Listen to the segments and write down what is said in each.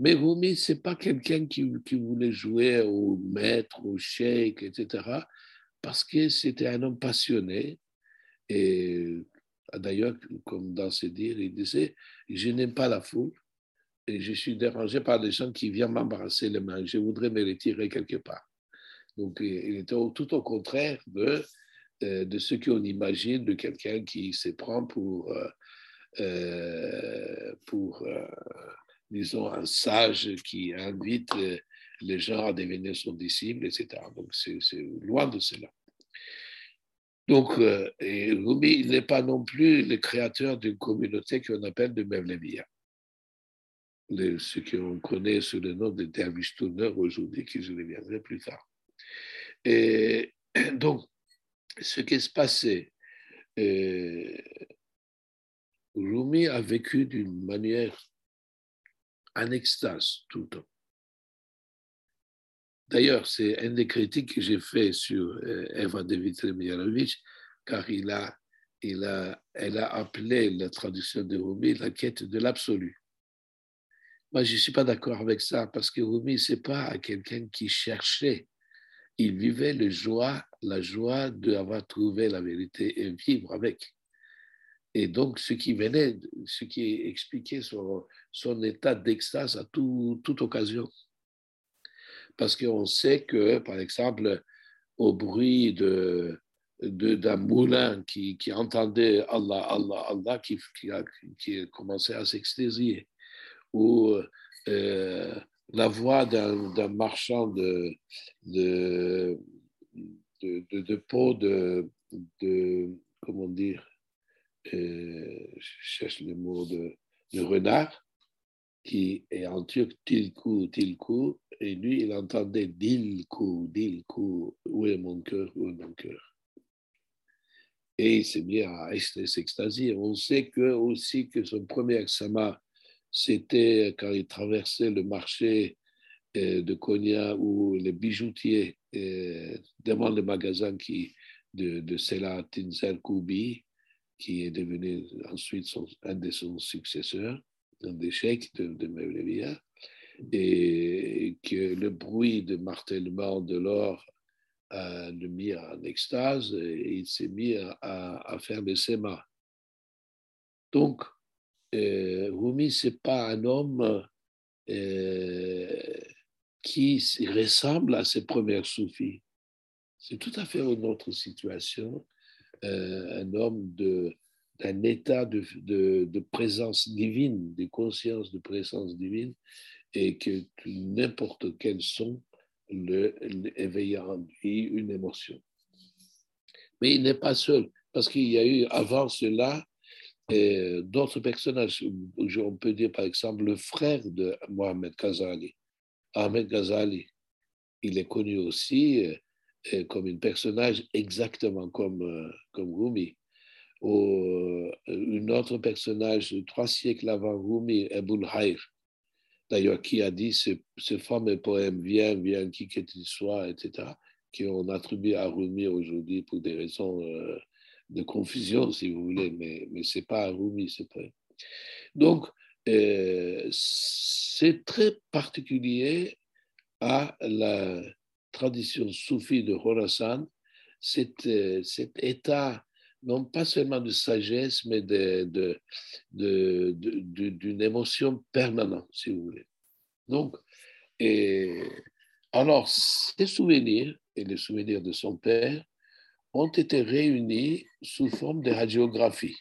Mais Rumi, ce n'est pas quelqu'un qui, voulait jouer au maître, au cheikh, etc., parce que c'était un homme passionné. Et d'ailleurs, comme dans ses dires, il disait Je n'aime pas la foule et je suis dérangé par des gens qui viennent m'embrasser les mains. Je voudrais me retirer quelque part. Donc, il était tout au contraire de, euh, de ce qu'on imagine de quelqu'un qui se prend pour, euh, euh, pour disons, un sage qui invite les gens à devenir son disciple, etc. Donc, c'est loin de cela. Donc, et Rumi n'est pas non plus le créateur d'une communauté qu'on appelle de Mevlevia. Ce qu'on connaît sous le nom de Dervish Tourner aujourd'hui, qui je reviendrai plus tard. Et donc, ce qui se passait, euh, Rumi a vécu d'une manière en extase tout le temps. D'ailleurs, c'est un des critiques que j'ai fait sur euh, Eva Devitri car il a, il a, elle a appelé la traduction de Rumi la quête de l'absolu. Moi, je ne suis pas d'accord avec ça, parce que Rumi, ce n'est pas quelqu'un qui cherchait il vivait le joie, la joie d'avoir trouvé la vérité et vivre avec. Et donc, ce qui venait, ce qui expliquait son, son état d'extase à toute occasion. Parce qu'on sait que, par exemple, au bruit de, d'un moulin qui, entendait Allah, Allah, Allah, qui, commençait à s'extasier, ou euh, la voix d'un marchand de, de, peau de, comment dire, je cherche le mot de, de renard, qui est en turc tilku, tilku, et lui, il entendait dilku, dilku, où est mon cœur, où est mon cœur. Et il s'est mis à s'extasier. On sait que, aussi que son premier examen c'était quand il traversait le marché euh, de Konya où les bijoutiers euh, demandent le magasin qui, de, de Sela Koubi, qui est devenu ensuite un de ses successeurs, un des cheikhs de, de et que le bruit de martèlement de l'or a le mis en extase et il s'est mis à, faire des sémas. Donc, euh, Rumi, ce n'est pas un homme euh, qui ressemble à ses premières soufis. C'est tout à fait une autre situation. Euh, un homme d'un état de, présence divine, de conscience de présence divine, et que n'importe quel son le, en lui une émotion. Mais il n'est pas seul, parce qu'il y a eu avant cela d'autres personnages. On peut dire par exemple le frère de Mohamed Ghazali, Ahmed Ghazali. Il est connu aussi euh, comme un personnage exactement comme, euh, comme Rumi. Ou euh, un autre personnage, trois siècles avant Rumi, Ebul Hayr, d'ailleurs, qui a dit ce, ce fameux poème Viens, viens, qui que tu sois, etc., qu'on attribue à Rumi aujourd'hui pour des raisons de confusion, si vous voulez, mais, mais ce n'est pas un Rumi, c'est pas. Donc, euh, c'est très particulier à la tradition soufie de Khorasan, cet, euh, cet état, non pas seulement de sagesse, mais d'une de, de, de, émotion permanente, si vous voulez. Donc, et, alors, ces souvenirs, et les souvenirs de son père, ont été réunis sous forme de radiographie.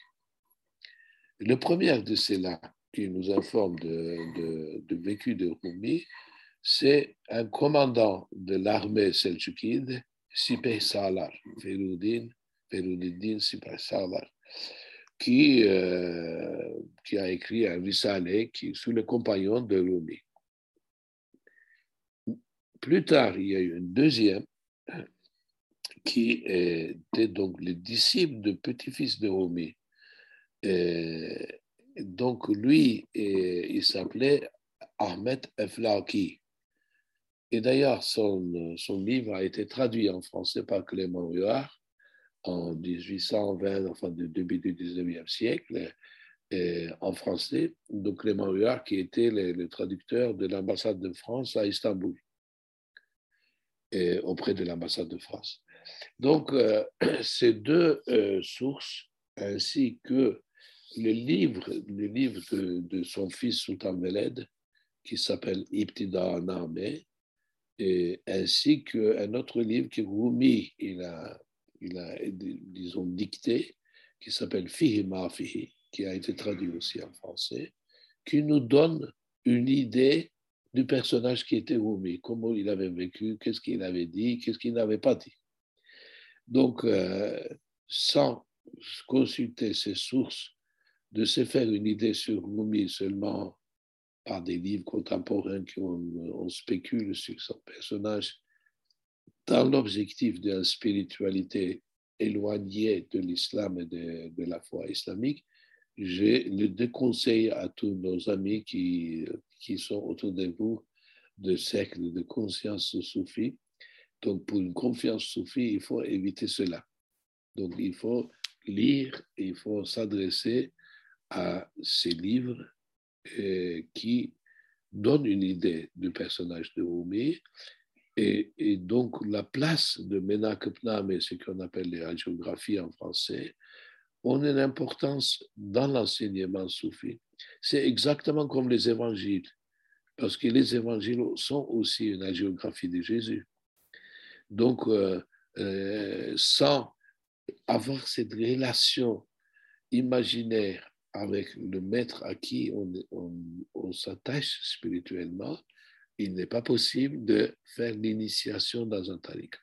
Le premier de ceux-là, qui nous informe de, de, vécu de Rumi, c'est un commandant de l'armée selçukide, Sipeh Salar, Salar, qui, euh, qui a écrit un risale qui sous le compagnon de Rumi. Plus tard, il y a eu une deuxième qui était donc le disciple de petit-fils de Rumi. donc lui, il s'appelait Ahmed Eflaki. Et d'ailleurs, son, son, livre a été traduit en français par Clément Huard en 1820, enfin du début du 19e siècle. en français, donc Clément Huard, qui était le, traducteur de l'ambassade de France à Istanbul, auprès de l'ambassade de France. Donc, ces deux sources, ainsi que le livre, le livre de, son fils Sultan Veled, qui s'appelle Ibtida Nameh, ainsi qu'un autre livre que Rumi il a, il a dicté, qui s'appelle Fihi Fihi, qui a été traduit aussi en français, qui nous donne une idée du personnage qui était Rumi, comment il avait vécu, qu'est-ce qu'il avait dit, qu'est-ce qu'il n'avait pas dit. Donc, euh, sans consulter ces sources, de se faire une idée sur Rumi seulement par des livres contemporains qui on, spécule sur son personnage, dans l'objectif d'une spiritualité éloignée de l'islam et de, de, la foi islamique, je le déconseille à tous nos amis qui, qui sont autour de vous de cercles de conscience soufie. Donc, pour une confiance soufie, il faut éviter cela. Donc, il faut lire, il faut s'adresser à ces livres euh, qui donnent une idée du personnage de Rumi. Et, donc, la place de Menakepnam et ce qu'on appelle les hagiographies en français, ont une importance dans l'enseignement soufi. C'est exactement comme les évangiles, parce que les évangiles sont aussi une hagiographie de Jésus. Donc, euh, euh, sans avoir cette relation imaginaire avec le maître à qui on, s'attache spirituellement, il n'est pas possible de faire l'initiation dans un tariq.